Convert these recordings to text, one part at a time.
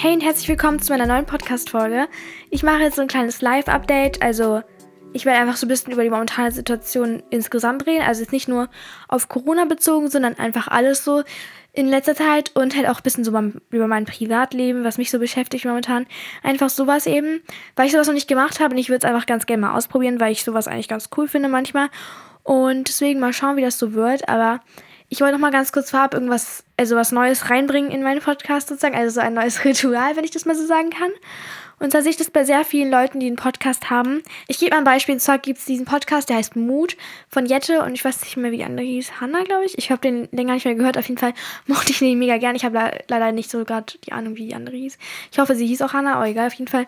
Hey und herzlich willkommen zu meiner neuen Podcast-Folge. Ich mache jetzt so ein kleines Live-Update, also ich werde einfach so ein bisschen über die momentane Situation insgesamt reden. Also jetzt nicht nur auf Corona bezogen, sondern einfach alles so in letzter Zeit und halt auch ein bisschen so über mein Privatleben, was mich so beschäftigt momentan. Einfach sowas eben, weil ich sowas noch nicht gemacht habe und ich würde es einfach ganz gerne mal ausprobieren, weil ich sowas eigentlich ganz cool finde manchmal. Und deswegen mal schauen, wie das so wird. Aber ich wollte noch mal ganz kurz vorab irgendwas, also was Neues reinbringen in meinen Podcast sozusagen, also so ein neues Ritual, wenn ich das mal so sagen kann. Und zwar sehe ich das bei sehr vielen Leuten, die einen Podcast haben. Ich gebe mal ein Beispiel. Und zwar gibt es diesen Podcast, der heißt Mut von Jette. Und ich weiß nicht mehr, wie die andere hieß. Hanna, glaube ich. Ich habe den länger nicht mehr gehört. Auf jeden Fall mochte ich den mega gern. Ich habe leider nicht so gerade die Ahnung, wie die andere hieß. Ich hoffe, sie hieß auch Hanna, aber egal. Auf jeden Fall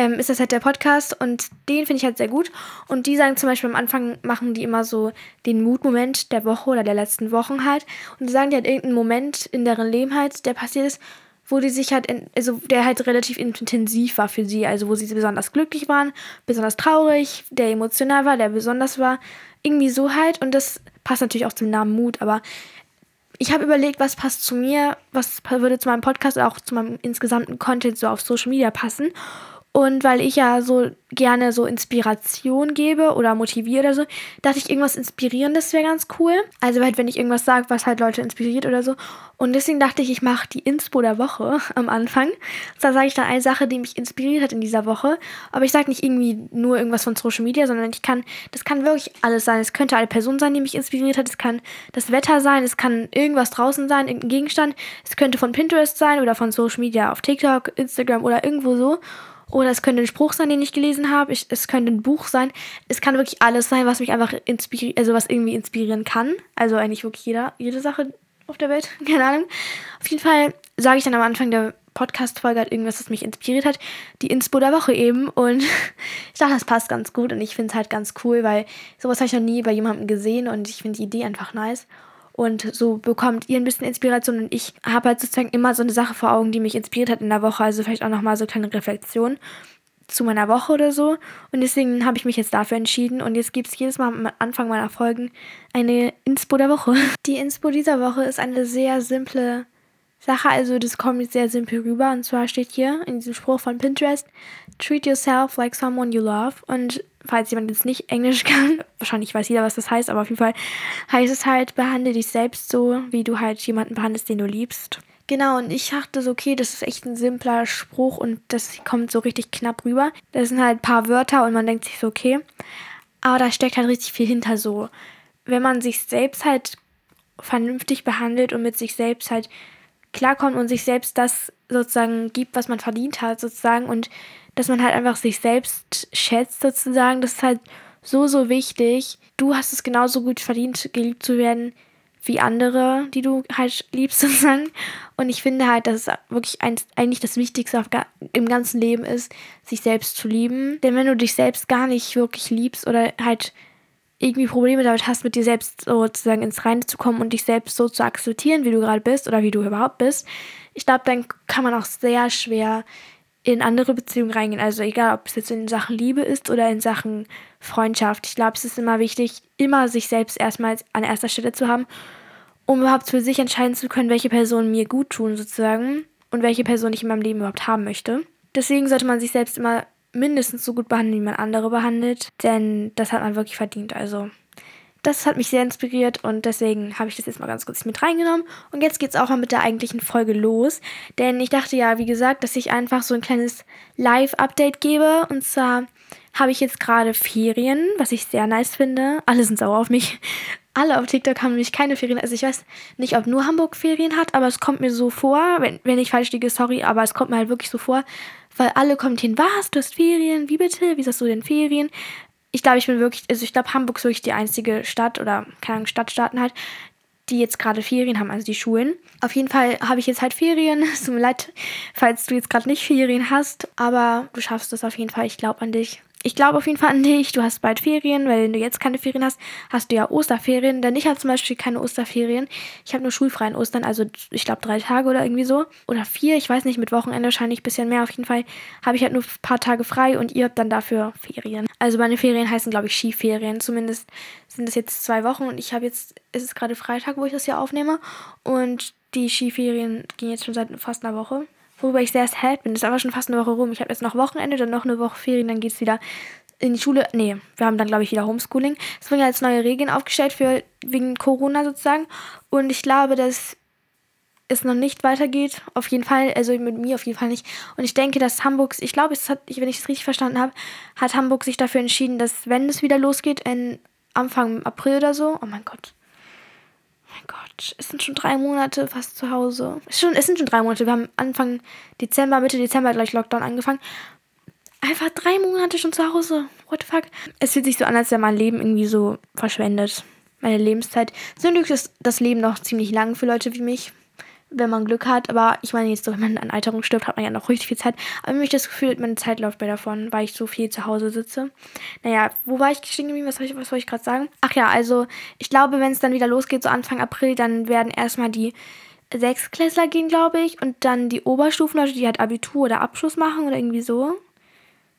ähm, ist das halt der Podcast. Und den finde ich halt sehr gut. Und die sagen zum Beispiel am Anfang, machen die immer so den Mutmoment der Woche oder der letzten Wochen halt. Und die sagen die halt irgendeinen Moment in deren Leben halt, der passiert ist wo die sich halt, in, also der halt relativ intensiv war für sie, also wo sie besonders glücklich waren, besonders traurig, der emotional war, der besonders war, irgendwie so halt und das passt natürlich auch zum Namen Mut, aber ich habe überlegt, was passt zu mir, was würde zu meinem Podcast auch zu meinem insgesamten Content so auf Social Media passen und weil ich ja so gerne so Inspiration gebe oder motiviere oder so, dachte ich, irgendwas Inspirierendes wäre ganz cool. Also halt, wenn ich irgendwas sage, was halt Leute inspiriert oder so. Und deswegen dachte ich, ich mache die Inspo der Woche am Anfang. Da sage ich dann eine Sache, die mich inspiriert hat in dieser Woche. Aber ich sage nicht irgendwie nur irgendwas von Social Media, sondern ich kann, das kann wirklich alles sein. Es könnte eine Person sein, die mich inspiriert hat. Es kann das Wetter sein. Es kann irgendwas draußen sein, irgendein Gegenstand. Es könnte von Pinterest sein oder von Social Media auf TikTok, Instagram oder irgendwo so. Oder es könnte ein Spruch sein, den ich gelesen habe. Ich, es könnte ein Buch sein. Es kann wirklich alles sein, was mich einfach inspiriert, also was irgendwie inspirieren kann. Also eigentlich wirklich jeder, jede Sache auf der Welt. Keine Ahnung. Auf jeden Fall sage ich dann am Anfang der Podcast-Folge halt irgendwas, das mich inspiriert hat. Die Inspo der Woche eben. Und ich dachte, das passt ganz gut. Und ich finde es halt ganz cool, weil sowas habe ich noch nie bei jemandem gesehen. Und ich finde die Idee einfach nice. Und so bekommt ihr ein bisschen Inspiration. Und ich habe halt sozusagen immer so eine Sache vor Augen, die mich inspiriert hat in der Woche. Also vielleicht auch nochmal so kleine Reflexion zu meiner Woche oder so. Und deswegen habe ich mich jetzt dafür entschieden. Und jetzt gibt es jedes Mal am Anfang meiner Folgen eine Inspo der Woche. Die Inspo dieser Woche ist eine sehr simple Sache. Also das kommt sehr simpel rüber. Und zwar steht hier in diesem Spruch von Pinterest, Treat yourself like someone you love. Und falls jemand jetzt nicht Englisch kann, wahrscheinlich weiß jeder, was das heißt, aber auf jeden Fall heißt es halt, behandle dich selbst so, wie du halt jemanden behandelst, den du liebst. Genau, und ich dachte so, okay, das ist echt ein simpler Spruch und das kommt so richtig knapp rüber. Das sind halt ein paar Wörter und man denkt sich so, okay. Aber da steckt halt richtig viel hinter so. Wenn man sich selbst halt vernünftig behandelt und mit sich selbst halt klarkommt und sich selbst das sozusagen gibt, was man verdient hat, sozusagen, und dass man halt einfach sich selbst schätzt, sozusagen. Das ist halt so, so wichtig. Du hast es genauso gut verdient, geliebt zu werden wie andere, die du halt liebst, sozusagen. Und ich finde halt, dass es wirklich ein, eigentlich das Wichtigste im ganzen Leben ist, sich selbst zu lieben. Denn wenn du dich selbst gar nicht wirklich liebst oder halt irgendwie Probleme damit hast, mit dir selbst sozusagen ins Reine zu kommen und dich selbst so zu akzeptieren, wie du gerade bist oder wie du überhaupt bist, ich glaube, dann kann man auch sehr schwer in andere Beziehungen reingehen. Also egal, ob es jetzt in Sachen Liebe ist oder in Sachen Freundschaft. Ich glaube, es ist immer wichtig, immer sich selbst erstmal an erster Stelle zu haben, um überhaupt für sich entscheiden zu können, welche Personen mir gut tun sozusagen und welche Person ich in meinem Leben überhaupt haben möchte. Deswegen sollte man sich selbst immer mindestens so gut behandeln, wie man andere behandelt, denn das hat man wirklich verdient. Also das hat mich sehr inspiriert und deswegen habe ich das jetzt mal ganz kurz mit reingenommen. Und jetzt geht es auch mal mit der eigentlichen Folge los. Denn ich dachte ja, wie gesagt, dass ich einfach so ein kleines Live-Update gebe. Und zwar habe ich jetzt gerade Ferien, was ich sehr nice finde. Alle sind sauer auf mich. Alle auf TikTok haben nämlich keine Ferien. Also ich weiß nicht, ob nur Hamburg Ferien hat, aber es kommt mir so vor, wenn, wenn ich falsch liege, sorry, aber es kommt mir halt wirklich so vor, weil alle kommentieren, was, du hast Ferien, wie bitte, wie hast du denn Ferien? Ich glaube, ich bin wirklich, also ich glaube, Hamburg ist wirklich die einzige Stadt oder keine Stadtstaaten halt, die jetzt gerade Ferien haben, also die Schulen. Auf jeden Fall habe ich jetzt halt Ferien. Es tut mir leid, falls du jetzt gerade nicht Ferien hast, aber du schaffst das auf jeden Fall. Ich glaube an dich ich glaube auf jeden Fall an dich. Du hast bald Ferien, weil wenn du jetzt keine Ferien hast, hast du ja Osterferien. Denn ich habe zum Beispiel keine Osterferien. Ich habe nur schulfreien Ostern, also ich glaube drei Tage oder irgendwie so. Oder vier, ich weiß nicht, mit Wochenende wahrscheinlich ein bisschen mehr. Auf jeden Fall habe ich halt nur ein paar Tage frei und ihr habt dann dafür Ferien. Also meine Ferien heißen, glaube ich, Skiferien. Zumindest sind es jetzt zwei Wochen und ich habe jetzt, es ist gerade Freitag, wo ich das hier aufnehme. Und die Skiferien gehen jetzt schon seit fast einer Woche worüber ich sehr sad bin. Das ist aber schon fast eine Woche rum. Ich habe jetzt noch Wochenende, dann noch eine Woche Ferien, dann geht es wieder in die Schule. Nee, wir haben dann, glaube ich, wieder Homeschooling. Es wurden jetzt neue Regeln aufgestellt für wegen Corona sozusagen. Und ich glaube, dass es noch nicht weitergeht. Auf jeden Fall, also mit mir auf jeden Fall nicht. Und ich denke, dass Hamburg, ich glaube, es hat, wenn ich es richtig verstanden habe, hat Hamburg sich dafür entschieden, dass wenn es wieder losgeht, in Anfang April oder so, oh mein Gott. Mein Gott, es sind schon drei Monate fast zu Hause. Es, schon, es sind schon drei Monate. Wir haben Anfang Dezember, Mitte Dezember gleich Lockdown angefangen. Einfach drei Monate schon zu Hause. What the fuck? Es fühlt sich so an, als wäre mein Leben irgendwie so verschwendet. Meine Lebenszeit. Zum Glück ist das Leben noch ziemlich lang für Leute wie mich wenn man Glück hat. Aber ich meine, jetzt wenn man an Alterung stirbt, hat man ja noch richtig viel Zeit. Aber mir das Gefühl, meine Zeit läuft mir davon, weil ich so viel zu Hause sitze. Naja, wo war ich geblieben? Was, ich, was wollte ich gerade sagen? Ach ja, also ich glaube, wenn es dann wieder losgeht, so Anfang April, dann werden erstmal die Sechsklässler gehen, glaube ich. Und dann die Oberstufenleute, die halt Abitur oder Abschluss machen oder irgendwie so.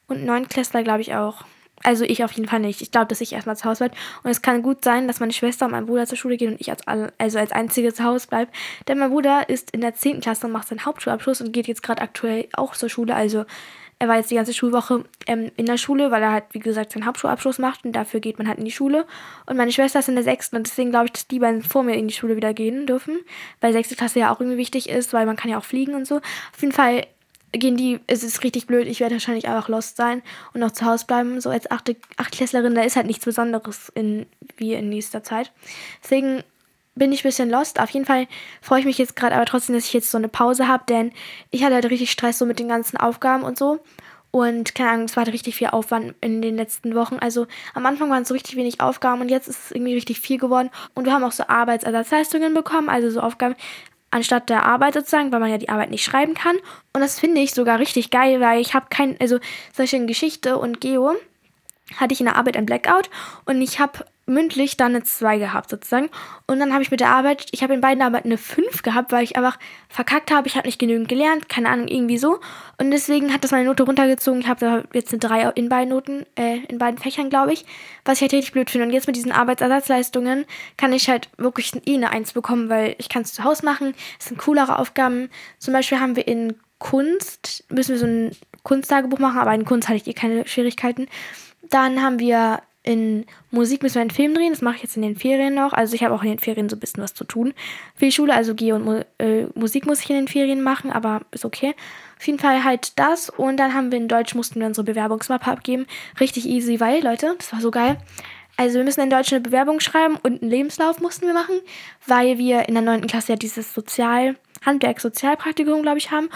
Und Neunklässler, glaube ich, auch. Also ich auf jeden Fall nicht. Ich glaube, dass ich erstmal zu Hause bleibe. Und es kann gut sein, dass meine Schwester und mein Bruder zur Schule gehen und ich als, also als Einzige zu Hause bleibe. Denn mein Bruder ist in der 10. Klasse und macht seinen Hauptschulabschluss und geht jetzt gerade aktuell auch zur Schule. Also er war jetzt die ganze Schulwoche ähm, in der Schule, weil er halt, wie gesagt, seinen Hauptschulabschluss macht und dafür geht man halt in die Schule. Und meine Schwester ist in der 6. und deswegen glaube ich, dass die beiden vor mir in die Schule wieder gehen dürfen. Weil 6. Klasse ja auch irgendwie wichtig ist, weil man kann ja auch fliegen und so. Auf jeden Fall gehen die, es ist richtig blöd, ich werde wahrscheinlich einfach lost sein und noch zu Hause bleiben. So als achte, Achtklässlerin, da ist halt nichts Besonderes in, wie in nächster Zeit. Deswegen bin ich ein bisschen lost. Auf jeden Fall freue ich mich jetzt gerade aber trotzdem, dass ich jetzt so eine Pause habe, denn ich hatte halt richtig Stress so mit den ganzen Aufgaben und so. Und keine Ahnung, es war halt richtig viel Aufwand in den letzten Wochen. Also am Anfang waren es so richtig wenig Aufgaben und jetzt ist es irgendwie richtig viel geworden. Und wir haben auch so Arbeitsersatzleistungen bekommen, also so Aufgaben, anstatt der Arbeit sozusagen, weil man ja die Arbeit nicht schreiben kann. Und das finde ich sogar richtig geil, weil ich habe kein, also solche Geschichte und Geo hatte ich in der Arbeit ein Blackout und ich habe mündlich dann eine 2 gehabt sozusagen. Und dann habe ich mit der Arbeit, ich habe in beiden Arbeiten eine 5 gehabt, weil ich einfach verkackt habe. Ich habe nicht genügend gelernt, keine Ahnung, irgendwie so. Und deswegen hat das meine Note runtergezogen. Ich habe jetzt eine 3 in beiden Noten, äh, in beiden Fächern, glaube ich. Was ich halt richtig blöd finde. Und jetzt mit diesen Arbeitsersatzleistungen kann ich halt wirklich eh eine 1 bekommen, weil ich kann es zu Hause machen. Es sind coolere Aufgaben. Zum Beispiel haben wir in Kunst, müssen wir so ein Kunsttagebuch machen, aber in Kunst hatte ich eh keine Schwierigkeiten. Dann haben wir in Musik müssen wir einen Film drehen. Das mache ich jetzt in den Ferien noch. Also ich habe auch in den Ferien so ein bisschen was zu tun für die Schule. Also Geo und Mu äh, Musik muss ich in den Ferien machen, aber ist okay. Auf jeden Fall halt das. Und dann haben wir in Deutsch mussten wir unsere Bewerbungsmappe abgeben. Richtig easy, weil, Leute, das war so geil. Also wir müssen in Deutsch eine Bewerbung schreiben und einen Lebenslauf mussten wir machen, weil wir in der 9. Klasse ja dieses Sozial, Handwerk-Sozialpraktikum, glaube ich, haben.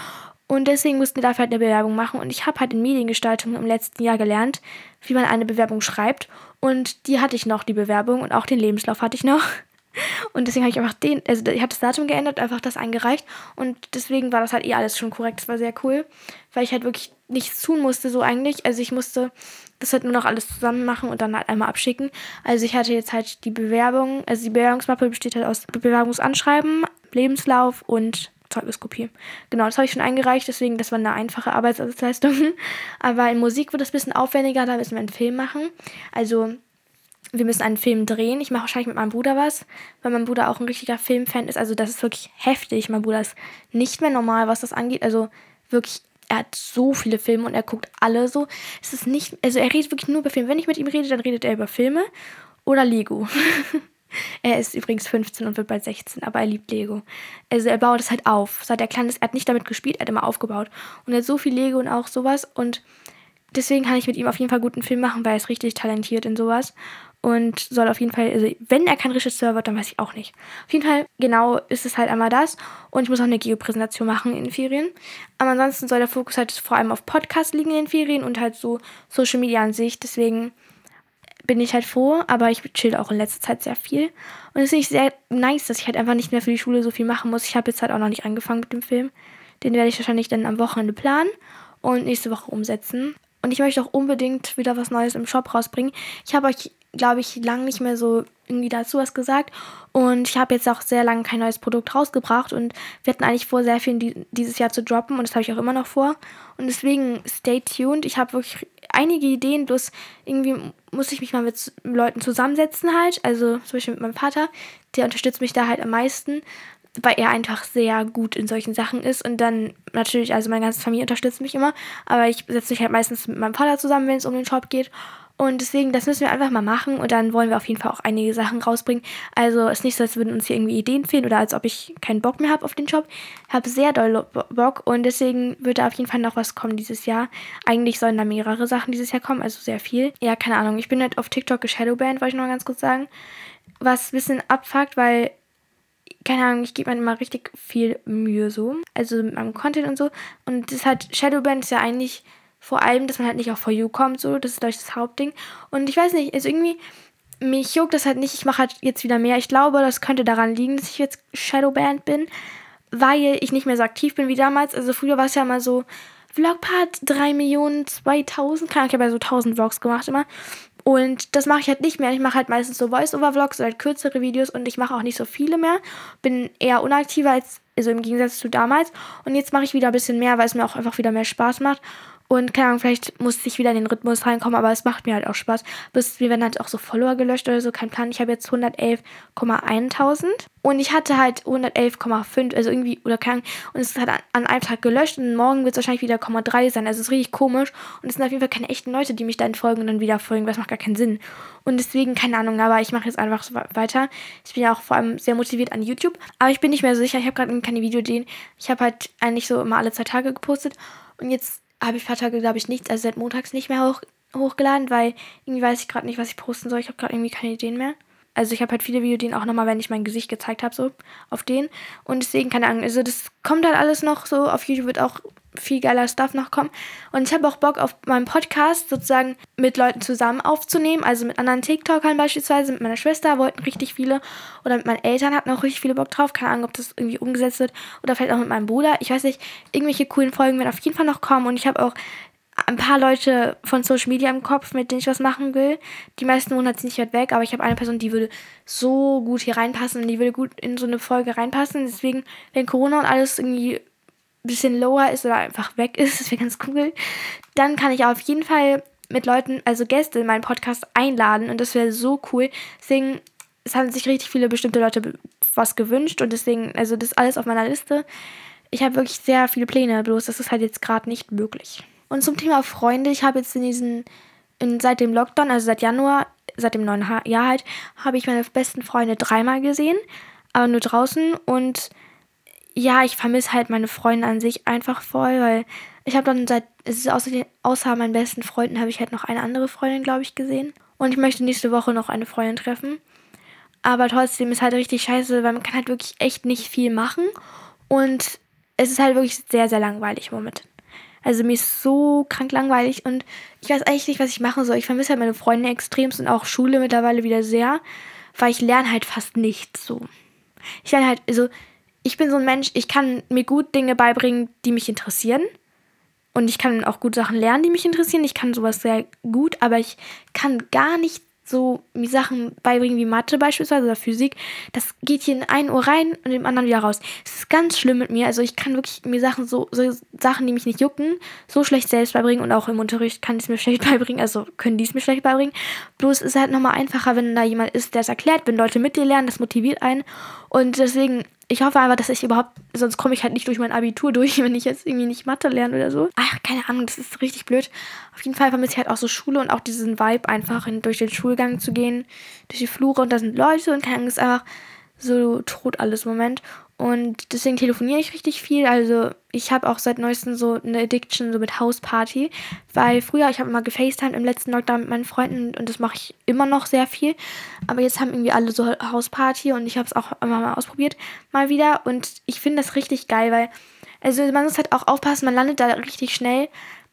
Und deswegen mussten wir dafür halt eine Bewerbung machen. Und ich habe halt in Mediengestaltung im letzten Jahr gelernt, wie man eine Bewerbung schreibt. Und die hatte ich noch, die Bewerbung. Und auch den Lebenslauf hatte ich noch. Und deswegen habe ich einfach den, also ich habe das Datum geändert, einfach das eingereicht. Und deswegen war das halt eh alles schon korrekt. Das war sehr cool, weil ich halt wirklich nichts tun musste, so eigentlich. Also ich musste das halt nur noch alles zusammen machen und dann halt einmal abschicken. Also ich hatte jetzt halt die Bewerbung, also die Bewerbungsmappe besteht halt aus Bewerbungsanschreiben, Lebenslauf und Zeugniskopie. Genau, das habe ich schon eingereicht, deswegen, das war eine einfache Arbeitsersatzleistung. Aber in Musik wird es ein bisschen aufwendiger, da müssen wir einen Film machen. Also, wir müssen einen Film drehen. Ich mache wahrscheinlich mit meinem Bruder was, weil mein Bruder auch ein richtiger Filmfan ist. Also, das ist wirklich heftig. Mein Bruder ist nicht mehr normal, was das angeht. Also, wirklich er hat so viele Filme und er guckt alle so. Es ist nicht, also er redet wirklich nur über Filme. Wenn ich mit ihm rede, dann redet er über Filme oder Lego. Er ist übrigens 15 und wird bald 16, aber er liebt Lego. Also er baut es halt auf. Seit er klein ist, er hat nicht damit gespielt, er hat immer aufgebaut. Und er hat so viel Lego und auch sowas. Und deswegen kann ich mit ihm auf jeden Fall guten Film machen, weil er ist richtig talentiert in sowas. Und soll auf jeden Fall, also wenn er kein Regisseur wird, dann weiß ich auch nicht. Auf jeden Fall, genau, ist es halt einmal das. Und ich muss auch eine Geo-Präsentation machen in den Ferien. Aber ansonsten soll der Fokus halt vor allem auf Podcast liegen in den Ferien und halt so Social Media an sich. Deswegen bin ich halt froh, aber ich chill auch in letzter Zeit sehr viel. Und es ist sehr nice, dass ich halt einfach nicht mehr für die Schule so viel machen muss. Ich habe jetzt halt auch noch nicht angefangen mit dem Film. Den werde ich wahrscheinlich dann am Wochenende planen und nächste Woche umsetzen. Und ich möchte auch unbedingt wieder was Neues im Shop rausbringen. Ich habe euch, glaube ich, lange nicht mehr so irgendwie dazu was gesagt. Und ich habe jetzt auch sehr lange kein neues Produkt rausgebracht. Und wir hatten eigentlich vor, sehr viel dieses Jahr zu droppen. Und das habe ich auch immer noch vor. Und deswegen stay tuned. Ich habe wirklich einige Ideen, bloß irgendwie muss ich mich mal mit Leuten zusammensetzen halt. Also zum Beispiel mit meinem Vater, der unterstützt mich da halt am meisten. weil er einfach sehr gut in solchen Sachen ist und dann natürlich, also meine ganze Familie unterstützt mich immer, aber ich setze mich halt meistens mit meinem Vater zusammen, wenn es um den Shop geht und deswegen, das müssen wir einfach mal machen und dann wollen wir auf jeden Fall auch einige Sachen rausbringen. Also es ist nicht so, als würden uns hier irgendwie Ideen fehlen oder als ob ich keinen Bock mehr habe auf den Job. Ich habe sehr doll Bock und deswegen wird da auf jeden Fall noch was kommen dieses Jahr. Eigentlich sollen da mehrere Sachen dieses Jahr kommen, also sehr viel. Ja, keine Ahnung. Ich bin halt auf TikTok geshadowbanned, wollte ich noch ganz kurz sagen. Was ein bisschen abfuckt, weil keine Ahnung, ich gebe mir immer richtig viel Mühe so. Also mit meinem Content und so. Und das hat Shadowband ist ja eigentlich vor allem, dass man halt nicht auf For You kommt, so, das ist, glaube ich, das Hauptding. Und ich weiß nicht, also irgendwie, mich juckt das halt nicht, ich mache halt jetzt wieder mehr. Ich glaube, das könnte daran liegen, dass ich jetzt Shadowband bin, weil ich nicht mehr so aktiv bin wie damals. Also früher war es ja immer so, Vlogpart 3 Millionen 2000, ich habe ja so 1000 Vlogs gemacht immer. Und das mache ich halt nicht mehr. Ich mache halt meistens so Voice-Over-Vlogs, halt kürzere Videos und ich mache auch nicht so viele mehr. Bin eher unaktiver als, also im Gegensatz zu damals. Und jetzt mache ich wieder ein bisschen mehr, weil es mir auch einfach wieder mehr Spaß macht. Und keine Ahnung, vielleicht muss ich wieder in den Rhythmus reinkommen, aber es macht mir halt auch Spaß. Bis wir werden halt auch so Follower gelöscht oder so, kein Plan. Ich habe jetzt 111,1000 und ich hatte halt 111,5, also irgendwie, oder keine Ahnung, und es hat an einem Tag gelöscht und morgen wird es wahrscheinlich wieder 0,3 sein. Also es ist richtig komisch und es sind auf jeden Fall keine echten Leute, die mich dann folgen und dann wieder folgen, weil das macht gar keinen Sinn. Und deswegen, keine Ahnung, aber ich mache jetzt einfach so weiter. Ich bin ja auch vor allem sehr motiviert an YouTube, aber ich bin nicht mehr so sicher. Ich habe gerade keine Videoideen. Ich habe halt eigentlich so immer alle zwei Tage gepostet und jetzt habe ich ein paar Tage, glaube ich, nichts, also seit montags nicht mehr hoch, hochgeladen, weil irgendwie weiß ich gerade nicht, was ich posten soll. Ich habe gerade irgendwie keine Ideen mehr. Also ich habe halt viele Videos, auch nochmal, wenn ich mein Gesicht gezeigt habe, so auf den. Und deswegen, keine Ahnung, also das kommt halt alles noch so. Auf YouTube wird auch viel geiler Stuff noch kommen. Und ich habe auch Bock auf meinem Podcast sozusagen mit Leuten zusammen aufzunehmen. Also mit anderen TikTokern beispielsweise, mit meiner Schwester wollten richtig viele. Oder mit meinen Eltern hatten auch richtig viele Bock drauf. Keine Ahnung, ob das irgendwie umgesetzt wird. Oder vielleicht auch mit meinem Bruder. Ich weiß nicht, irgendwelche coolen Folgen werden auf jeden Fall noch kommen. Und ich habe auch ein paar Leute von Social Media im Kopf, mit denen ich was machen will. Die meisten wohnen halt nicht weit weg, aber ich habe eine Person, die würde so gut hier reinpassen und die würde gut in so eine Folge reinpassen. Deswegen, wenn Corona und alles irgendwie ein bisschen lower ist oder einfach weg ist, das wäre ganz cool, dann kann ich auf jeden Fall mit Leuten, also Gäste in meinen Podcast einladen und das wäre so cool. Deswegen, es haben sich richtig viele bestimmte Leute was gewünscht und deswegen, also das ist alles auf meiner Liste. Ich habe wirklich sehr viele Pläne, bloß das ist halt jetzt gerade nicht möglich. Und zum Thema Freunde, ich habe jetzt in diesen, in, seit dem Lockdown, also seit Januar, seit dem neuen Jahr halt, habe ich meine besten Freunde dreimal gesehen, aber nur draußen. Und ja, ich vermisse halt meine Freunde an sich einfach voll, weil ich habe dann seit, es ist außer, außer meinen besten Freunden, habe ich halt noch eine andere Freundin, glaube ich, gesehen. Und ich möchte nächste Woche noch eine Freundin treffen. Aber trotzdem ist halt richtig scheiße, weil man kann halt wirklich echt nicht viel machen. Und es ist halt wirklich sehr, sehr langweilig momentan. Also mir ist so krank langweilig und ich weiß eigentlich nicht, was ich machen soll. Ich vermisse halt meine Freunde extremst und auch Schule mittlerweile wieder sehr, weil ich lerne halt fast nichts so. Ich lerne halt, also ich bin so ein Mensch, ich kann mir gut Dinge beibringen, die mich interessieren. Und ich kann auch gut Sachen lernen, die mich interessieren. Ich kann sowas sehr gut, aber ich kann gar nicht so mir Sachen beibringen wie Mathe beispielsweise oder Physik, das geht hier in ein Ohr rein und im anderen wieder raus. Es ist ganz schlimm mit mir. Also ich kann wirklich mir Sachen so, so Sachen, die mich nicht jucken, so schlecht selbst beibringen und auch im Unterricht kann ich es mir schlecht beibringen, also können die es mir schlecht beibringen. Bloß ist es halt nochmal einfacher, wenn da jemand ist, der es erklärt, wenn Leute mit dir lernen, das motiviert einen. Und deswegen ich hoffe einfach, dass ich überhaupt, sonst komme ich halt nicht durch mein Abitur durch, wenn ich jetzt irgendwie nicht Mathe lerne oder so. Ach, keine Ahnung, das ist richtig blöd. Auf jeden Fall vermisse ich halt auch so Schule und auch diesen Vibe, einfach in, durch den Schulgang zu gehen, durch die Flure und da sind Leute und keine Ahnung, ist einfach so tot alles im Moment. Und deswegen telefoniere ich richtig viel. Also ich habe auch seit neuestem so eine Addiction so mit Hausparty. Weil früher, ich habe immer gefacetimed im letzten Lockdown mit meinen Freunden und das mache ich immer noch sehr viel. Aber jetzt haben irgendwie alle so Hausparty und ich habe es auch immer mal ausprobiert, mal wieder. Und ich finde das richtig geil, weil, also man muss halt auch aufpassen, man landet da richtig schnell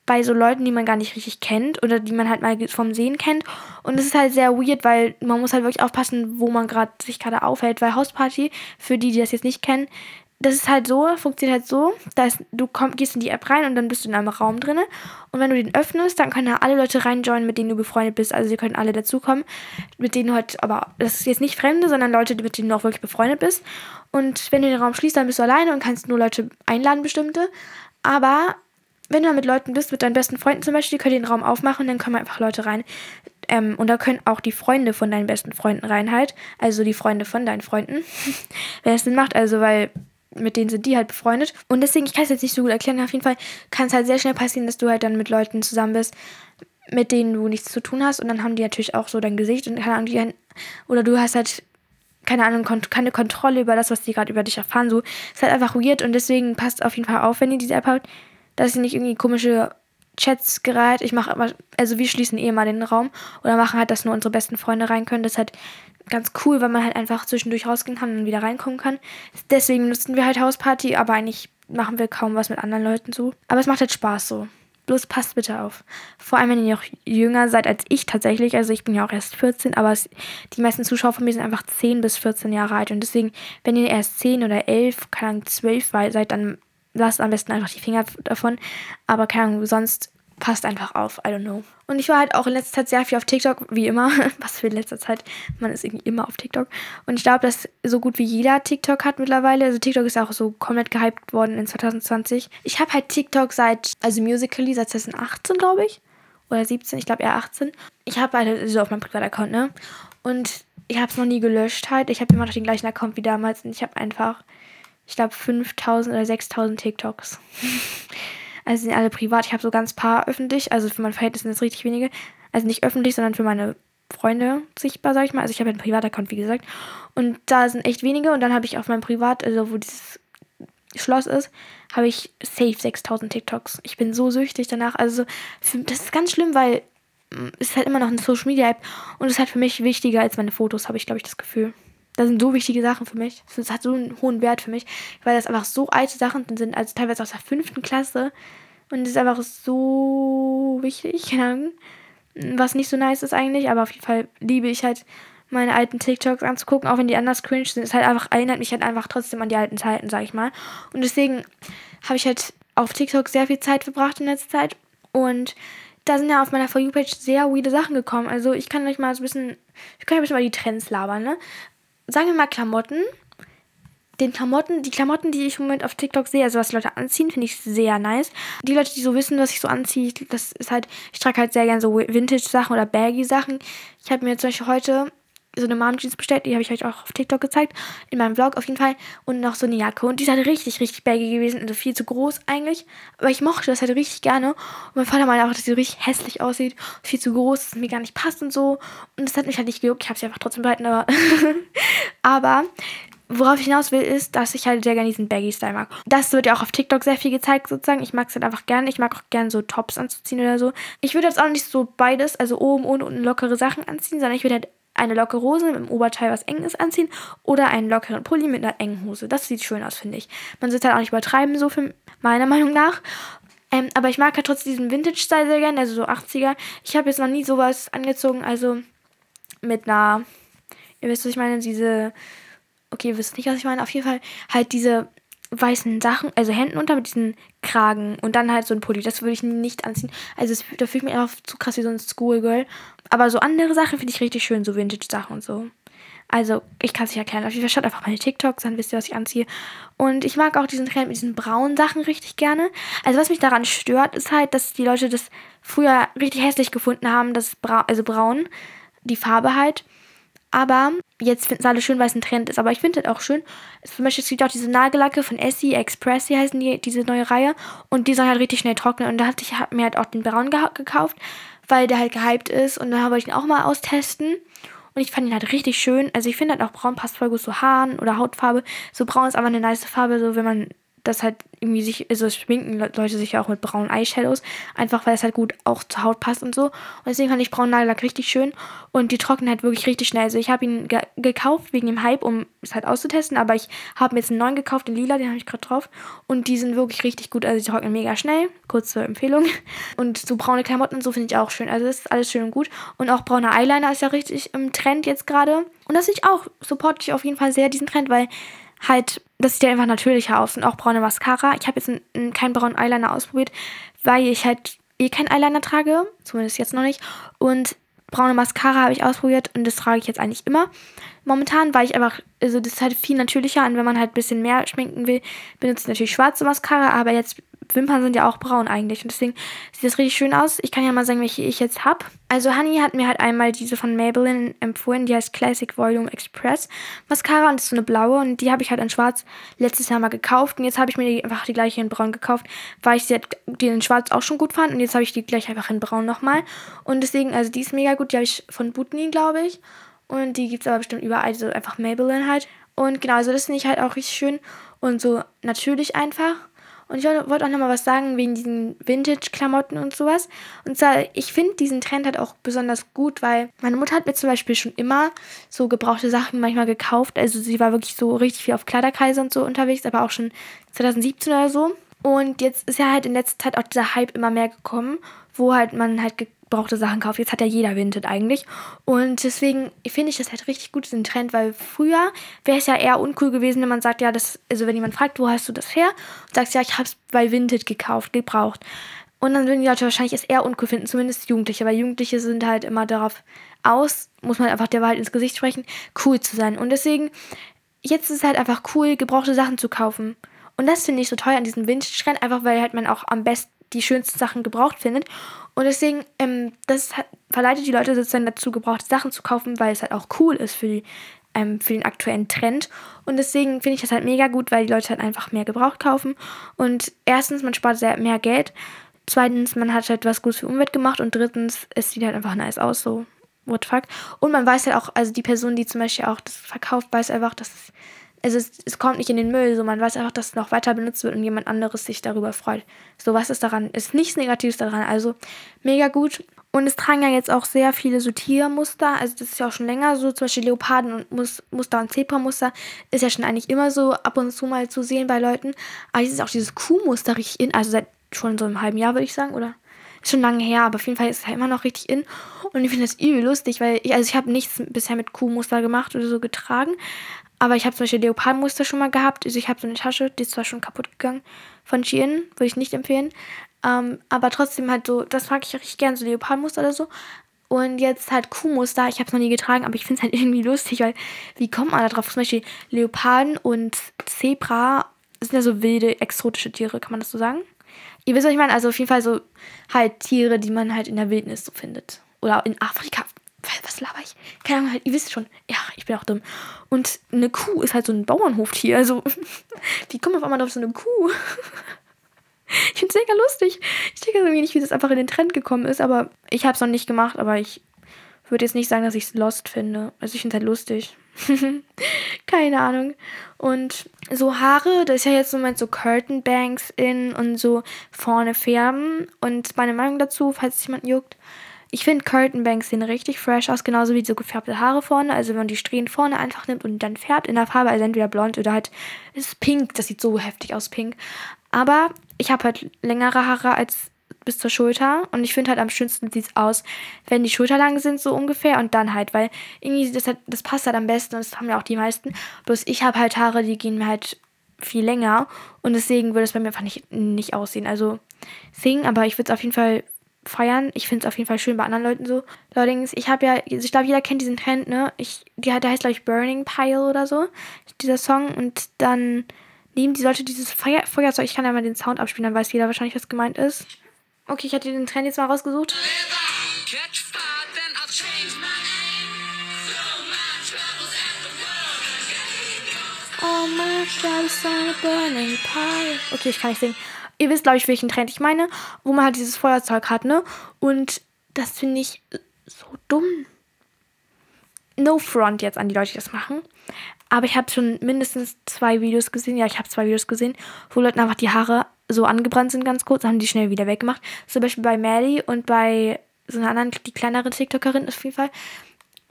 bei so Leuten, die man gar nicht richtig kennt oder die man halt mal vom Sehen kennt. Und es ist halt sehr weird, weil man muss halt wirklich aufpassen, wo man gerade sich gerade aufhält. Weil Hausparty, für die, die das jetzt nicht kennen, das ist halt so, funktioniert halt so, dass du komm, gehst in die App rein und dann bist du in einem Raum drin. Und wenn du den öffnest, dann können da alle Leute reinjoinen, mit denen du befreundet bist. Also sie können alle dazukommen, mit denen du halt, aber das ist jetzt nicht Fremde, sondern Leute, mit denen du auch wirklich befreundet bist. Und wenn du den Raum schließt, dann bist du alleine und kannst nur Leute einladen, bestimmte. Aber wenn du mit Leuten bist, mit deinen besten Freunden zum Beispiel, die können den Raum aufmachen und dann kommen einfach Leute rein. Ähm, und da können auch die Freunde von deinen besten Freunden rein halt. Also die Freunde von deinen Freunden. Wenn es Sinn macht, also weil mit denen sind die halt befreundet. Und deswegen, ich kann es jetzt nicht so gut erklären, auf jeden Fall kann es halt sehr schnell passieren, dass du halt dann mit Leuten zusammen bist, mit denen du nichts zu tun hast. Und dann haben die natürlich auch so dein Gesicht und keine Ahnung, die, oder du hast halt keine Ahnung, keine Kontrolle über das, was die gerade über dich erfahren. So, ist halt einfach weird und deswegen passt auf jeden Fall auf, wenn ihr diese App habt, dass ihr nicht irgendwie komische Chats gereiht. Ich mache aber, also wir schließen eh mal den Raum oder machen halt, dass nur unsere besten Freunde rein können. Das ist halt ganz cool, weil man halt einfach zwischendurch rausgehen kann und wieder reinkommen kann. Deswegen nutzen wir halt Hausparty, aber eigentlich machen wir kaum was mit anderen Leuten so. Aber es macht halt Spaß so. Bloß passt bitte auf. Vor allem, wenn ihr noch jünger seid als ich tatsächlich. Also ich bin ja auch erst 14, aber es, die meisten Zuschauer von mir sind einfach 10 bis 14 Jahre alt. Und deswegen, wenn ihr erst 10 oder 11, keine Ahnung, 12 seid, dann lasst am besten einfach die Finger davon. Aber keine Ahnung, sonst passt einfach auf. I don't know. Und ich war halt auch in letzter Zeit sehr viel auf TikTok, wie immer. Was für in letzter Zeit. Man ist irgendwie immer auf TikTok. Und ich glaube, dass so gut wie jeder TikTok hat mittlerweile. Also TikTok ist auch so komplett gehypt worden in 2020. Ich habe halt TikTok seit, also Musically seit 2018, glaube ich. Oder 17, ich glaube eher 18. Ich habe halt so auf meinem Privataccount, ne? Und ich habe es noch nie gelöscht halt. Ich habe immer noch den gleichen Account wie damals. Und ich habe einfach, ich glaube, 5000 oder 6000 TikToks. Also sind alle privat. Ich habe so ganz paar öffentlich. Also für mein Verhältnis sind es richtig wenige. Also nicht öffentlich, sondern für meine Freunde sichtbar, sag ich mal. Also ich habe einen Privataccount, wie gesagt. Und da sind echt wenige. Und dann habe ich auf meinem Privat, also wo dieses Schloss ist, habe ich safe 6000 TikToks. Ich bin so süchtig danach. Also das ist ganz schlimm, weil mm, es ist halt immer noch eine Social Media App und es ist halt für mich wichtiger als meine Fotos, habe ich glaube ich das Gefühl. Das sind so wichtige Sachen für mich. Das hat so einen hohen Wert für mich, weil das einfach so alte Sachen sind, also teilweise aus der fünften Klasse. Und es ist einfach so wichtig, was nicht so nice ist eigentlich, aber auf jeden Fall liebe ich halt meine alten TikToks anzugucken, auch wenn die anders cringe sind. Es halt einfach erinnert mich halt einfach trotzdem an die alten Zeiten, sag ich mal. Und deswegen habe ich halt auf TikTok sehr viel Zeit verbracht in letzter Zeit und da sind ja auf meiner For You-Page sehr weirde Sachen gekommen. Also ich kann euch mal so ein bisschen, ich kann euch ein bisschen mal die Trends labern, ne? Sagen wir mal Klamotten. Den Klamotten, die Klamotten, die ich im Moment auf TikTok sehe, also was Leute anziehen, finde ich sehr nice. Die Leute, die so wissen, was ich so anziehe, das ist halt, ich trage halt sehr gerne so Vintage-Sachen oder Baggy-Sachen. Ich habe mir zum Beispiel heute so eine Mom Jeans bestellt, die habe ich euch auch auf TikTok gezeigt, in meinem Vlog auf jeden Fall. Und noch so eine Jacke. Und die ist halt richtig, richtig baggy gewesen, also viel zu groß eigentlich. Aber ich mochte das halt richtig gerne. Und mein Vater meinte auch, dass sie richtig hässlich aussieht, viel zu groß, dass es mir gar nicht passt und so. Und das hat mich halt nicht gejuckt. Ich habe sie einfach trotzdem behalten, aber. aber worauf ich hinaus will, ist, dass ich halt sehr gerne diesen Baggy-Style mag. Das wird ja auch auf TikTok sehr viel gezeigt, sozusagen. Ich mag es halt einfach gerne. Ich mag auch gerne so Tops anzuziehen oder so. Ich würde jetzt auch nicht so beides, also oben und unten lockere Sachen anziehen, sondern ich würde halt eine lockere Hose mit dem Oberteil, was eng ist, anziehen oder einen lockeren Pulli mit einer engen Hose. Das sieht schön aus, finde ich. Man sollte halt auch nicht übertreiben, so für meiner Meinung nach. Ähm, aber ich mag halt trotzdem diesen Vintage-Style sehr gerne, also so 80er. Ich habe jetzt noch nie sowas angezogen, also mit einer, ihr wisst, was ich meine, diese, okay, ihr wisst nicht, was ich meine, auf jeden Fall halt diese weißen Sachen, also Hemden unter mit diesen Kragen und dann halt so ein Pulli. Das würde ich nicht anziehen. Also es, da fühle ich mich einfach zu krass wie so ein Schoolgirl. Aber so andere Sachen finde ich richtig schön, so Vintage-Sachen und so. Also, ich kann es nicht erklären. Auf jeden Fall schaut einfach meine TikToks, dann wisst ihr, was ich anziehe. Und ich mag auch diesen Trend mit diesen braunen Sachen richtig gerne. Also, was mich daran stört, ist halt, dass die Leute das früher richtig hässlich gefunden haben, das Bra also braun, die Farbe halt. Aber jetzt finden es alle schön, weil es ein Trend ist. Aber ich finde es auch schön. Zum Beispiel, es gibt auch diese Nagellacke von Essie, Express, die heißen die, diese neue Reihe. Und die sollen halt richtig schnell trocknen. Und da hatte ich mir halt auch den Braun gekauft, weil der halt gehypt ist. Und dann wollte ich ihn auch mal austesten. Und ich fand ihn halt richtig schön. Also ich finde halt auch braun passt voll gut zu Haaren oder Hautfarbe. So braun ist aber eine nice Farbe, so wenn man das halt irgendwie sich, also schminken Leute sich ja auch mit braunen Eyeshadows, einfach weil es halt gut auch zur Haut passt und so. Und deswegen fand ich braunen Nagellack richtig schön und die trocknen halt wirklich richtig schnell. Also ich habe ihn ge gekauft wegen dem Hype, um es halt auszutesten, aber ich habe mir jetzt einen neuen gekauft, den lila, den habe ich gerade drauf und die sind wirklich richtig gut, also die trocknen mega schnell, kurze Empfehlung. Und so braune Klamotten und so finde ich auch schön, also das ist alles schön und gut. Und auch brauner Eyeliner ist ja richtig im Trend jetzt gerade und das finde ich auch, supporte ich auf jeden Fall sehr diesen Trend, weil halt, das sieht ja einfach natürlicher aus. Und auch braune Mascara. Ich habe jetzt einen, keinen braunen Eyeliner ausprobiert, weil ich halt eh keinen Eyeliner trage. Zumindest jetzt noch nicht. Und braune Mascara habe ich ausprobiert und das trage ich jetzt eigentlich immer. Momentan, weil ich einfach, also das ist halt viel natürlicher und wenn man halt ein bisschen mehr schminken will, benutze ich natürlich schwarze Mascara, aber jetzt Wimpern sind ja auch braun eigentlich. Und deswegen sieht das richtig schön aus. Ich kann ja mal sagen, welche ich jetzt habe. Also Honey hat mir halt einmal diese von Maybelline empfohlen. Die heißt Classic Volume Express Mascara. Und das ist so eine blaue. Und die habe ich halt in schwarz letztes Jahr mal gekauft. Und jetzt habe ich mir die, einfach die gleiche in braun gekauft, weil ich sie halt, die in schwarz auch schon gut fand. Und jetzt habe ich die gleich einfach in braun nochmal. Und deswegen, also die ist mega gut. Die habe ich von Butni, glaube ich. Und die gibt es aber bestimmt überall. So einfach Maybelline halt. Und genau, also das finde ich halt auch richtig schön. Und so natürlich einfach. Und ich wollte auch nochmal was sagen wegen diesen Vintage-Klamotten und sowas. Und zwar, ich finde diesen Trend halt auch besonders gut, weil meine Mutter hat mir zum Beispiel schon immer so gebrauchte Sachen manchmal gekauft. Also sie war wirklich so richtig viel auf Kleiderkreise und so unterwegs, aber auch schon 2017 oder so. Und jetzt ist ja halt in letzter Zeit auch dieser Hype immer mehr gekommen, wo halt man halt gebrauchte Sachen kauft. Jetzt hat ja jeder Vinted eigentlich. Und deswegen finde ich das halt richtig gut, diesen Trend, weil früher wäre es ja eher uncool gewesen, wenn man sagt, ja, das, also wenn jemand fragt, wo hast du das her? Und sagst, ja, ich habe es bei Vinted gekauft, gebraucht. Und dann würden die Leute wahrscheinlich es eher uncool finden, zumindest Jugendliche, weil Jugendliche sind halt immer darauf aus, muss man einfach der Wahrheit ins Gesicht sprechen, cool zu sein. Und deswegen, jetzt ist es halt einfach cool, gebrauchte Sachen zu kaufen. Und das finde ich so toll an diesem Vintage-Trend, einfach weil halt man auch am besten die schönsten Sachen gebraucht findet. Und deswegen, ähm, das hat, verleitet die Leute sozusagen dazu, gebrauchte Sachen zu kaufen, weil es halt auch cool ist für, die, ähm, für den aktuellen Trend. Und deswegen finde ich das halt mega gut, weil die Leute halt einfach mehr gebraucht kaufen. Und erstens, man spart sehr mehr Geld. Zweitens, man hat halt was Gutes für Umwelt gemacht. Und drittens, es sieht halt einfach nice aus, so what the fuck. Und man weiß halt auch, also die Person, die zum Beispiel auch das verkauft, weiß einfach, dass es also es, es kommt nicht in den Müll, so man weiß einfach, dass es noch weiter benutzt wird und jemand anderes sich darüber freut. So was ist daran, ist nichts Negatives daran, also mega gut. Und es tragen ja jetzt auch sehr viele so Tiermuster, also das ist ja auch schon länger so, zum Beispiel Leoparden und Mus Muster und Zebramuster ist ja schon eigentlich immer so ab und zu mal zu sehen bei Leuten. Aber jetzt ist auch dieses Kuhmuster richtig in, also seit schon so einem halben Jahr würde ich sagen, oder? Ist schon lange her, aber auf jeden Fall ist es halt immer noch richtig in. Und ich finde das übel lustig, weil ich, also ich habe nichts bisher mit Kuhmuster gemacht oder so getragen. Aber ich habe zum Beispiel Leopardmuster schon mal gehabt. Also ich habe so eine Tasche, die ist zwar schon kaputt gegangen von Shein, würde ich nicht empfehlen. Ähm, aber trotzdem halt so, das mag ich richtig gern, so Leopardmuster oder so. Und jetzt halt Kuhmuster, ich habe es noch nie getragen, aber ich finde es halt irgendwie lustig, weil wie kommt man da drauf? Zum Beispiel Leoparden und Zebra sind ja so wilde, exotische Tiere, kann man das so sagen? Ihr wisst, was ich meine? Also auf jeden Fall so halt Tiere, die man halt in der Wildnis so findet. Oder in Afrika was laber ich? Keine Ahnung, halt, ihr wisst schon. Ja, ich bin auch dumm. Und eine Kuh ist halt so ein Bauernhoftier. Also, wie kommen auf einmal auf so eine Kuh? ich finde es mega lustig. Ich denke irgendwie nicht, wie das einfach in den Trend gekommen ist, aber ich habe es noch nicht gemacht, aber ich würde jetzt nicht sagen, dass ich es lost finde. Also, ich finde es halt lustig. Keine Ahnung. Und so Haare, das ist ja jetzt im Moment so Curtain Banks in und so vorne färben. Und meine Meinung dazu, falls es jemand juckt, ich finde Curtain Banks sehen richtig fresh aus, genauso wie so gefärbte Haare vorne. Also wenn man die Strähnen vorne einfach nimmt und dann färbt in der Farbe, also entweder blond oder halt ist pink. Das sieht so heftig aus, pink. Aber ich habe halt längere Haare als bis zur Schulter und ich finde halt am schönsten sieht es aus, wenn die Schulter lang sind so ungefähr und dann halt, weil irgendwie das, halt, das passt halt am besten und das haben ja auch die meisten. Bloß ich habe halt Haare, die gehen mir halt viel länger und deswegen würde es bei mir einfach nicht, nicht aussehen. Also singen, aber ich würde es auf jeden Fall feiern. Ich finde es auf jeden Fall schön bei anderen Leuten so. Allerdings, ich habe ja, ich glaube, jeder kennt diesen Trend, ne? Ich, die, der heißt, glaube ich, Burning Pile oder so, dieser Song. Und dann nehmen die Leute dieses Feuer, Feuerzeug. Ich kann ja mal den Sound abspielen, dann weiß jeder wahrscheinlich, was gemeint ist. Okay, ich hatte den Trend jetzt mal rausgesucht. Oh my God, it's on a burning pile. Okay, ich kann nicht singen. Ihr wisst, glaube ich, welchen Trend ich meine, wo man halt dieses Feuerzeug hat, ne? Und das finde ich so dumm. No front jetzt an die Leute, die das machen. Aber ich habe schon mindestens zwei Videos gesehen. Ja, ich habe zwei Videos gesehen, wo Leuten einfach die Haare so angebrannt sind ganz kurz, haben die schnell wieder weggemacht. Zum Beispiel bei Maddie und bei so einer anderen, die kleinere TikTokerin auf jeden Fall.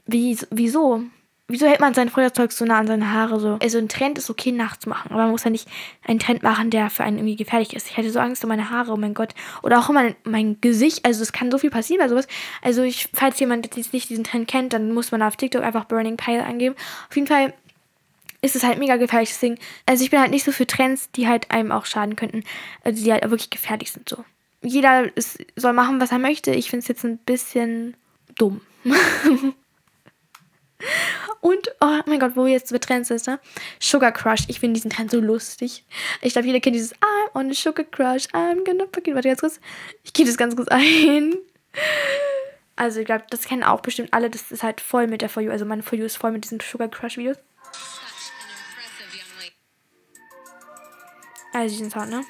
Wie, wieso? Wieso hält man sein Feuerzeug so nah an seine Haare so? Also ein Trend ist okay nachzumachen, aber man muss ja nicht einen Trend machen, der für einen irgendwie gefährlich ist. Ich hätte so Angst um meine Haare, oh mein Gott. Oder auch um mein, mein Gesicht. Also es kann so viel passieren bei sowas. Also ich, falls jemand jetzt nicht diesen Trend kennt, dann muss man auf TikTok einfach Burning Pile eingeben. Auf jeden Fall ist es halt mega gefährlich. Deswegen, also ich bin halt nicht so für Trends, die halt einem auch schaden könnten. Also die halt wirklich gefährlich sind so. Jeder ist, soll machen, was er möchte. Ich finde es jetzt ein bisschen dumm. Und, oh mein Gott, wo jetzt mit Trends ist, ne? Sugar Crush. Ich finde diesen Trend so lustig. Ich glaube, jeder kennt dieses I'm on a sugar crush. I'm gonna fuck. Warte ganz kurz. Ich gehe das ganz kurz ein. Also ich glaube, das kennen auch bestimmt alle. Das ist halt voll mit der For You. Also meine For You ist voll mit diesen Sugar Crush Videos. Also diesen Sound, ne?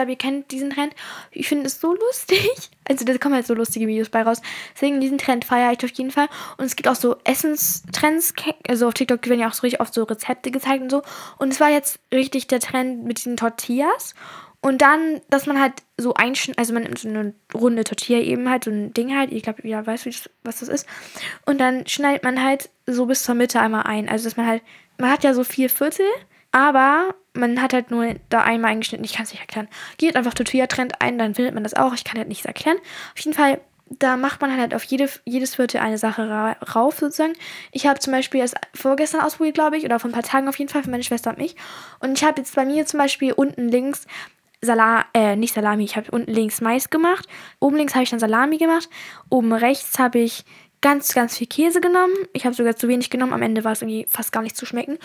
Glaube, ihr kennt diesen Trend. Ich finde es so lustig. Also da kommen halt so lustige Videos bei raus. Deswegen diesen Trend feiere ich auf jeden Fall. Und es gibt auch so Essenstrends. Also auf TikTok werden ja auch so richtig oft so Rezepte gezeigt und so. Und es war jetzt richtig der Trend mit diesen Tortillas. Und dann, dass man halt so einschneidet, also man nimmt so eine runde Tortilla eben halt, so ein Ding halt, ich glaube, jeder weiß, was das ist. Und dann schneidet man halt so bis zur Mitte einmal ein. Also dass man halt, man hat ja so vier Viertel aber man hat halt nur da einmal eingeschnitten. Ich kann es nicht erklären. Geht einfach Tortilla-Trend ein, dann findet man das auch. Ich kann halt nichts erklären. Auf jeden Fall, da macht man halt auf jede, jedes Viertel eine Sache ra rauf, sozusagen. Ich habe zum Beispiel erst vorgestern ausprobiert, glaube ich, oder vor ein paar Tagen auf jeden Fall für meine Schwester und mich. Und ich habe jetzt bei mir zum Beispiel unten links Salami, äh, nicht Salami, ich habe unten links Mais gemacht. Oben links habe ich dann Salami gemacht. Oben rechts habe ich ganz, ganz viel Käse genommen. Ich habe sogar zu wenig genommen. Am Ende war es irgendwie fast gar nicht zu schmecken.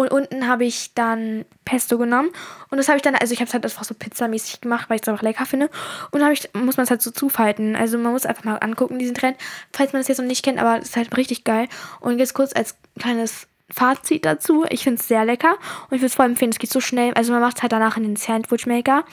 Und unten habe ich dann Pesto genommen. Und das habe ich dann, also ich habe es halt einfach so pizzamäßig gemacht, weil ich es einfach lecker finde. Und dann ich, muss man es halt so zufalten. Also man muss einfach mal angucken, diesen Trend, falls man das jetzt noch nicht kennt, aber es ist halt richtig geil. Und jetzt kurz als kleines Fazit dazu. Ich finde es sehr lecker. Und ich würde es voll empfehlen, es geht so schnell. Also man macht es halt danach in den Sandwich-Maker.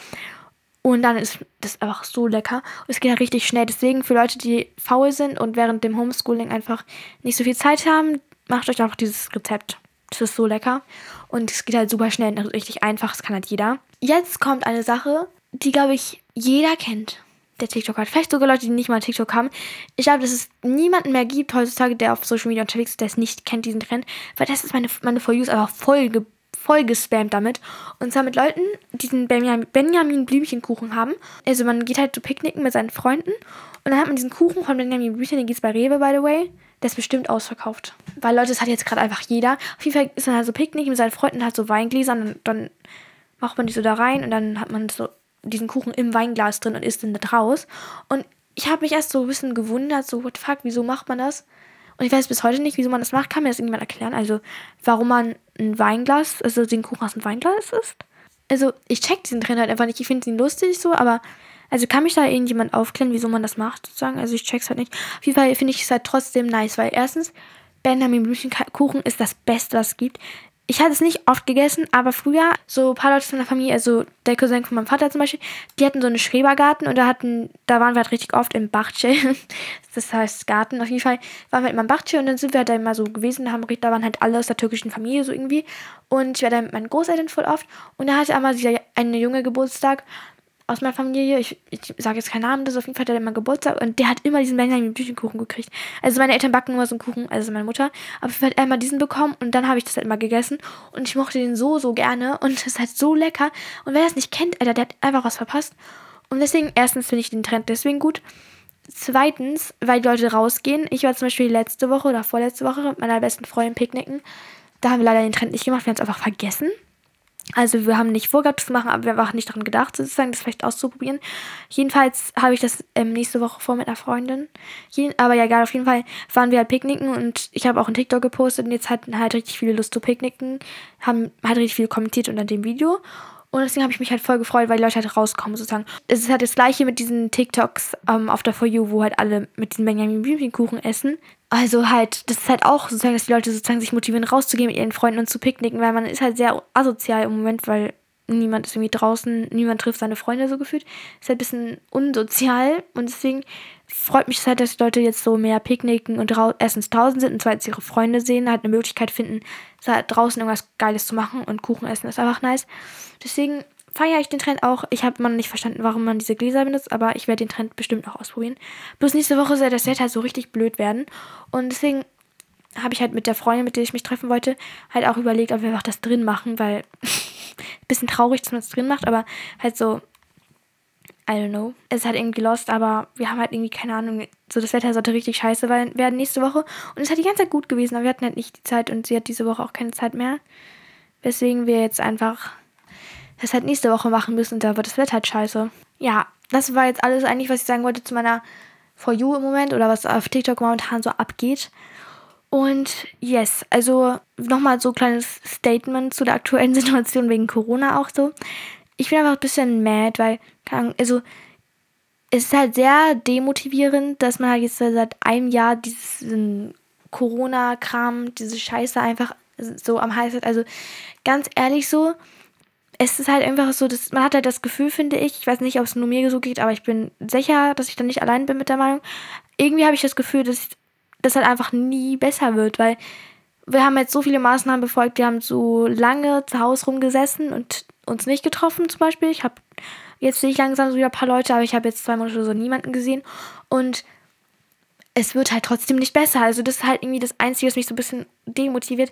Und dann ist das einfach so lecker. Und es geht halt richtig schnell. Deswegen für Leute, die faul sind und während dem Homeschooling einfach nicht so viel Zeit haben, macht euch einfach dieses Rezept. Das ist so lecker. Und es geht halt super schnell und richtig einfach. Das kann halt jeder. Jetzt kommt eine Sache, die, glaube ich, jeder kennt, der TikTok hat. Vielleicht sogar Leute, die nicht mal TikTok haben. Ich glaube, dass es niemanden mehr gibt heutzutage, der auf Social Media unterwegs ist, der es nicht kennt, diesen Trend. Weil das ist meine, meine For ist einfach voll voll gespammt damit. Und zwar mit Leuten, die diesen Benjamin Blümchenkuchen haben. Also man geht halt zu Picknicken mit seinen Freunden und dann hat man diesen Kuchen von Benjamin Blümchen, den gibt es bei Rewe, by the way. Der ist bestimmt ausverkauft. Weil Leute, das hat jetzt gerade einfach jeder. Auf jeden Fall ist man halt so Picknick mit seinen Freunden, hat so Weingläser und dann macht man die so da rein und dann hat man so diesen Kuchen im Weinglas drin und isst den da draus. Und ich habe mich erst so ein bisschen gewundert, so, what the fuck, wieso macht man das? Und ich weiß bis heute nicht, wieso man das macht. Kann mir das irgendjemand erklären? Also, warum man ein Weinglas, also den Kuchen aus dem Weinglas isst? Also, ich check diesen Trend halt einfach nicht. Ich finde ihn lustig so, aber also kann mich da irgendjemand aufklären, wieso man das macht, sozusagen? Also ich check's halt nicht. Auf jeden Fall finde ich es halt trotzdem nice, weil erstens, Benjamin Blümchenkuchen ist das Beste, was es gibt. Ich hatte es nicht oft gegessen, aber früher, so ein paar Leute von der Familie, also der Cousin von meinem Vater zum Beispiel, die hatten so einen Schrebergarten und da hatten, da waren wir halt richtig oft im Bachche. das heißt Garten. Auf jeden Fall waren wir immer im Bachche und dann sind wir halt da immer so gewesen, haben, da waren halt alle aus der türkischen Familie so irgendwie. Und ich war da mit meinen Großeltern voll oft. Und da hatte einmal eine junge Geburtstag aus meiner Familie, ich, ich sage jetzt keinen Namen, das ist auf jeden Fall der immer Geburtstag und der hat immer diesen Benjamin Blümchenkuchen gekriegt. Also meine Eltern backen immer so einen Kuchen, also meine Mutter, aber ich hat einmal diesen bekommen und dann habe ich das halt immer gegessen und ich mochte den so, so gerne und es ist halt so lecker. Und wer das nicht kennt, Alter, der hat einfach was verpasst. Und deswegen, erstens finde ich den Trend deswegen gut, zweitens, weil die Leute rausgehen, ich war zum Beispiel letzte Woche oder vorletzte Woche mit meiner besten Freundin picknicken, da haben wir leider den Trend nicht gemacht, wir haben es einfach vergessen also wir haben nicht vorgehabt, das zu machen, aber wir haben auch nicht daran gedacht, sozusagen, das vielleicht auszuprobieren. Jedenfalls habe ich das ähm, nächste Woche vor mit einer Freundin. Jeden, aber ja, egal, auf jeden Fall waren wir halt picknicken und ich habe auch einen TikTok gepostet und jetzt hatten halt richtig viele Lust zu picknicken, haben halt richtig viel kommentiert unter dem Video. Und deswegen habe ich mich halt voll gefreut, weil die Leute halt rauskommen sozusagen. Es ist halt das gleiche mit diesen TikToks ähm, auf der For You, wo halt alle mit diesem Benjamin Blümchenkuchen essen. Also halt, das ist halt auch sozusagen, dass die Leute sozusagen sich motivieren, rauszugehen mit ihren Freunden und zu picknicken, weil man ist halt sehr asozial im Moment, weil niemand ist irgendwie draußen, niemand trifft seine Freunde so gefühlt. Ist halt ein bisschen unsozial und deswegen freut mich halt, dass die Leute jetzt so mehr picknicken und erstens draußen sind und zweitens ihre Freunde sehen, halt eine Möglichkeit finden, draußen irgendwas Geiles zu machen und Kuchen essen ist einfach nice. Deswegen feiere ich den Trend auch. Ich habe mal nicht verstanden, warum man diese Gläser benutzt, aber ich werde den Trend bestimmt noch ausprobieren. Bloß nächste Woche soll das Wetter so richtig blöd werden. Und deswegen habe ich halt mit der Freundin, mit der ich mich treffen wollte, halt auch überlegt, ob wir einfach das drin machen, weil ein bisschen traurig, dass man es drin macht, aber halt so, I don't know. Es halt irgendwie lost, aber wir haben halt irgendwie keine Ahnung. So, das Wetter sollte richtig scheiße werden nächste Woche. Und es hat die ganze Zeit gut gewesen, aber wir hatten halt nicht die Zeit und sie hat diese Woche auch keine Zeit mehr. Weswegen wir jetzt einfach das halt nächste Woche machen müssen und da wird das Wetter halt scheiße. Ja, das war jetzt alles eigentlich, was ich sagen wollte zu meiner For You im Moment oder was auf TikTok momentan so abgeht. Und yes, also nochmal so ein kleines Statement zu der aktuellen Situation wegen Corona auch so. Ich bin einfach ein bisschen mad, weil, also es ist halt sehr demotivierend, dass man halt jetzt seit einem Jahr diesen Corona-Kram, diese Scheiße einfach so am Hals hat. Also ganz ehrlich so, es ist halt einfach so, dass man hat halt das Gefühl, finde ich, ich weiß nicht, ob es nur mir so geht, aber ich bin sicher, dass ich dann nicht allein bin mit der Meinung. Irgendwie habe ich das Gefühl, dass das halt einfach nie besser wird, weil wir haben jetzt so viele Maßnahmen befolgt, wir haben so lange zu Hause rumgesessen und uns nicht getroffen zum Beispiel. Ich habe jetzt sehe ich langsam so wieder ein paar Leute, aber ich habe jetzt zwei Monate so niemanden gesehen und es wird halt trotzdem nicht besser. Also das ist halt irgendwie das Einzige, was mich so ein bisschen demotiviert.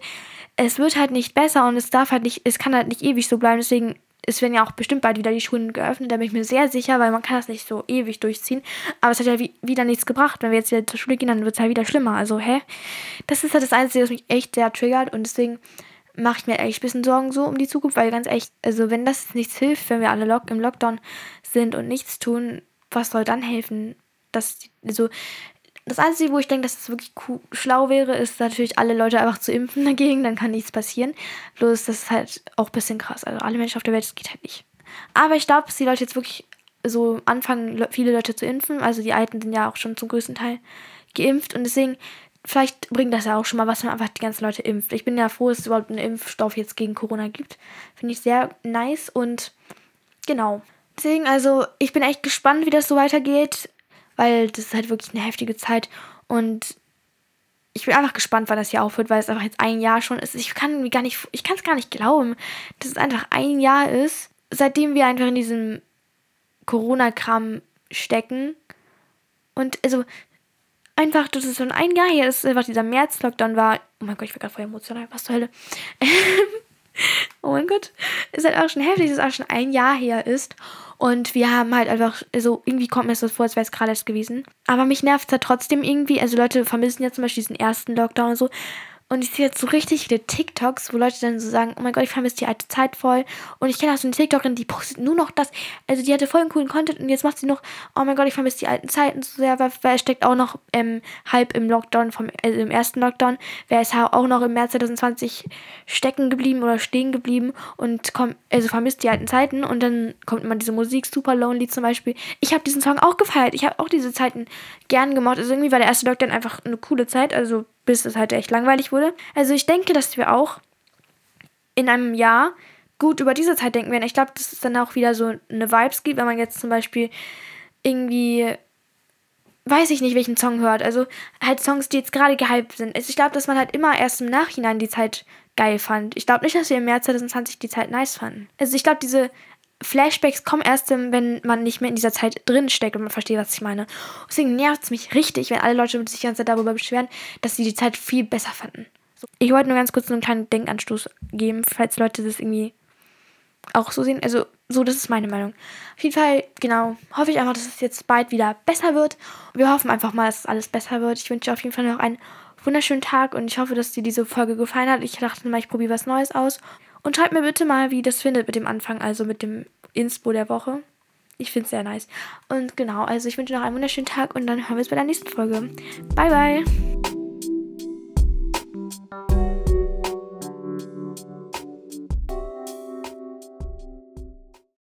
Es wird halt nicht besser und es darf halt nicht, es kann halt nicht ewig so bleiben. Deswegen es werden ja auch bestimmt bald wieder die Schulen geöffnet, da bin ich mir sehr sicher, weil man kann das nicht so ewig durchziehen. Aber es hat ja wie, wieder nichts gebracht. Wenn wir jetzt wieder zur Schule gehen, dann wird es halt wieder schlimmer. Also, hä? Das ist halt das Einzige, was mich echt sehr triggert und deswegen mache ich mir echt ein bisschen Sorgen so um die Zukunft, weil ganz echt, also wenn das nichts hilft, wenn wir alle lock im Lockdown sind und nichts tun, was soll dann helfen? Das, also, das Einzige, wo ich denke, dass es das wirklich schlau wäre, ist natürlich alle Leute einfach zu impfen dagegen, dann kann nichts passieren. Bloß, das ist halt auch ein bisschen krass. Also alle Menschen auf der Welt, das geht halt nicht. Aber ich glaube, dass die Leute jetzt wirklich so anfangen, viele Leute zu impfen. Also die Alten sind ja auch schon zum größten Teil geimpft und deswegen, vielleicht bringt das ja auch schon mal was, wenn man einfach die ganzen Leute impft. Ich bin ja froh, dass es überhaupt einen Impfstoff jetzt gegen Corona gibt. Finde ich sehr nice und genau. Deswegen, also, ich bin echt gespannt, wie das so weitergeht weil das ist halt wirklich eine heftige Zeit und ich bin einfach gespannt, wann das hier aufhört, weil es einfach jetzt ein Jahr schon ist. Ich kann gar nicht, ich kann es gar nicht glauben, dass es einfach ein Jahr ist, seitdem wir einfach in diesem Corona-Kram stecken. Und also einfach, dass es schon ein Jahr her ist, einfach dieser März-Lockdown war. Oh mein Gott, ich war gerade voll emotional, was zur Hölle. oh mein Gott, ist halt auch schon heftig, dass es auch schon ein Jahr her ist. Und wir haben halt einfach, also irgendwie kommt mir das vor, als wäre es gerade erst gewesen. Aber mich nervt es halt trotzdem irgendwie. Also Leute vermissen ja zum Beispiel diesen ersten Lockdown und so. Und ich sehe jetzt so richtig viele TikToks, wo Leute dann so sagen, oh mein Gott, ich vermisse die alte Zeit voll. Und ich kenne auch so eine TikTokerin, die postet nur noch das. Also die hatte voll einen coolen Content und jetzt macht sie noch, oh mein Gott, ich vermisse die alten Zeiten so sehr, weil, weil er steckt auch noch ähm, halb im Lockdown, vom, also im ersten Lockdown. Wer ist auch noch im März 2020 stecken geblieben oder stehen geblieben und kommt, also vermisst die alten Zeiten. Und dann kommt immer diese Musik, Super Lonely zum Beispiel. Ich habe diesen Song auch gefeiert. Ich habe auch diese Zeiten gern gemacht. Also irgendwie war der erste Lockdown einfach eine coole Zeit. Also bis es halt echt langweilig wurde. Also ich denke, dass wir auch in einem Jahr gut über diese Zeit denken werden. Ich glaube, dass es dann auch wieder so eine Vibes gibt, wenn man jetzt zum Beispiel irgendwie weiß ich nicht, welchen Song hört. Also halt Songs, die jetzt gerade gehypt sind. Also ich glaube, dass man halt immer erst im Nachhinein die Zeit geil fand. Ich glaube nicht, dass wir im März 2020 die Zeit nice fanden. Also ich glaube, diese Flashbacks kommen erst, wenn man nicht mehr in dieser Zeit drin steckt und man versteht, was ich meine. Deswegen nervt es mich richtig, wenn alle Leute sich die ganze Zeit darüber beschweren, dass sie die Zeit viel besser fanden. Ich wollte nur ganz kurz einen kleinen Denkanstoß geben, falls Leute das irgendwie auch so sehen. Also, so, das ist meine Meinung. Auf jeden Fall, genau, hoffe ich einfach, dass es jetzt bald wieder besser wird. Wir hoffen einfach mal, dass alles besser wird. Ich wünsche dir auf jeden Fall noch einen wunderschönen Tag und ich hoffe, dass dir diese Folge gefallen hat. Ich dachte mal, ich probiere was Neues aus. Und schreibt mir bitte mal, wie das findet mit dem Anfang, also mit dem Inspo der Woche. Ich finde es sehr nice. Und genau, also ich wünsche noch einen wunderschönen Tag und dann hören wir uns bei der nächsten Folge. Bye, bye.